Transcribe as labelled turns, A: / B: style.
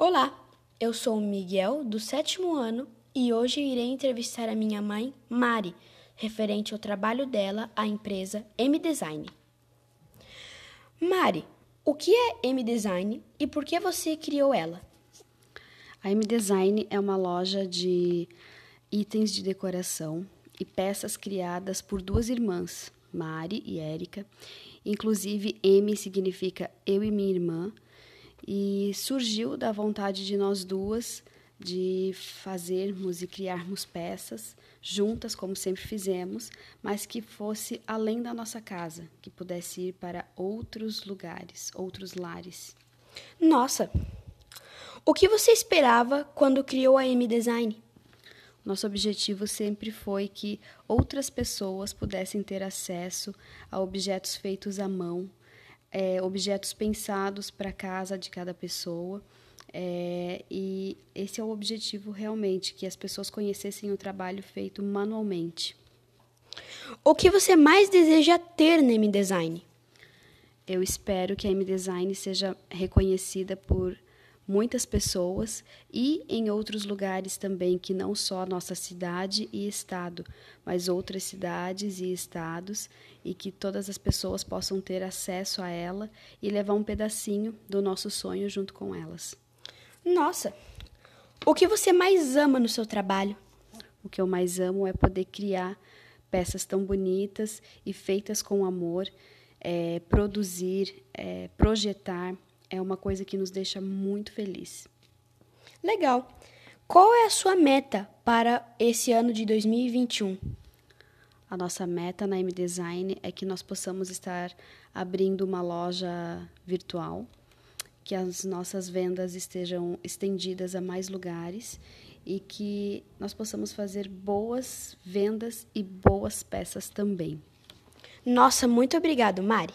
A: Olá, eu sou o Miguel, do sétimo ano, e hoje irei entrevistar a minha mãe, Mari, referente ao trabalho dela à empresa M-Design. Mari, o que é M-Design e por que você criou ela?
B: A M-Design é uma loja de itens de decoração e peças criadas por duas irmãs, Mari e Érica. Inclusive, M significa eu e minha irmã, e surgiu da vontade de nós duas de fazermos e criarmos peças juntas, como sempre fizemos, mas que fosse além da nossa casa, que pudesse ir para outros lugares, outros lares.
A: Nossa! O que você esperava quando criou a M-Design?
B: Nosso objetivo sempre foi que outras pessoas pudessem ter acesso a objetos feitos à mão, é, objetos pensados para casa de cada pessoa. É, e esse é o objetivo realmente, que as pessoas conhecessem o trabalho feito manualmente.
A: O que você mais deseja ter na M-Design?
B: Eu espero que a M-Design seja reconhecida por muitas pessoas e em outros lugares também, que não só nossa cidade e estado, mas outras cidades e estados, e que todas as pessoas possam ter acesso a ela e levar um pedacinho do nosso sonho junto com elas.
A: Nossa! O que você mais ama no seu trabalho?
B: O que eu mais amo é poder criar peças tão bonitas e feitas com amor, é, produzir, é, projetar é uma coisa que nos deixa muito feliz.
A: Legal. Qual é a sua meta para esse ano de 2021?
B: A nossa meta na M Design é que nós possamos estar abrindo uma loja virtual, que as nossas vendas estejam estendidas a mais lugares e que nós possamos fazer boas vendas e boas peças também.
A: Nossa, muito obrigado, Mari.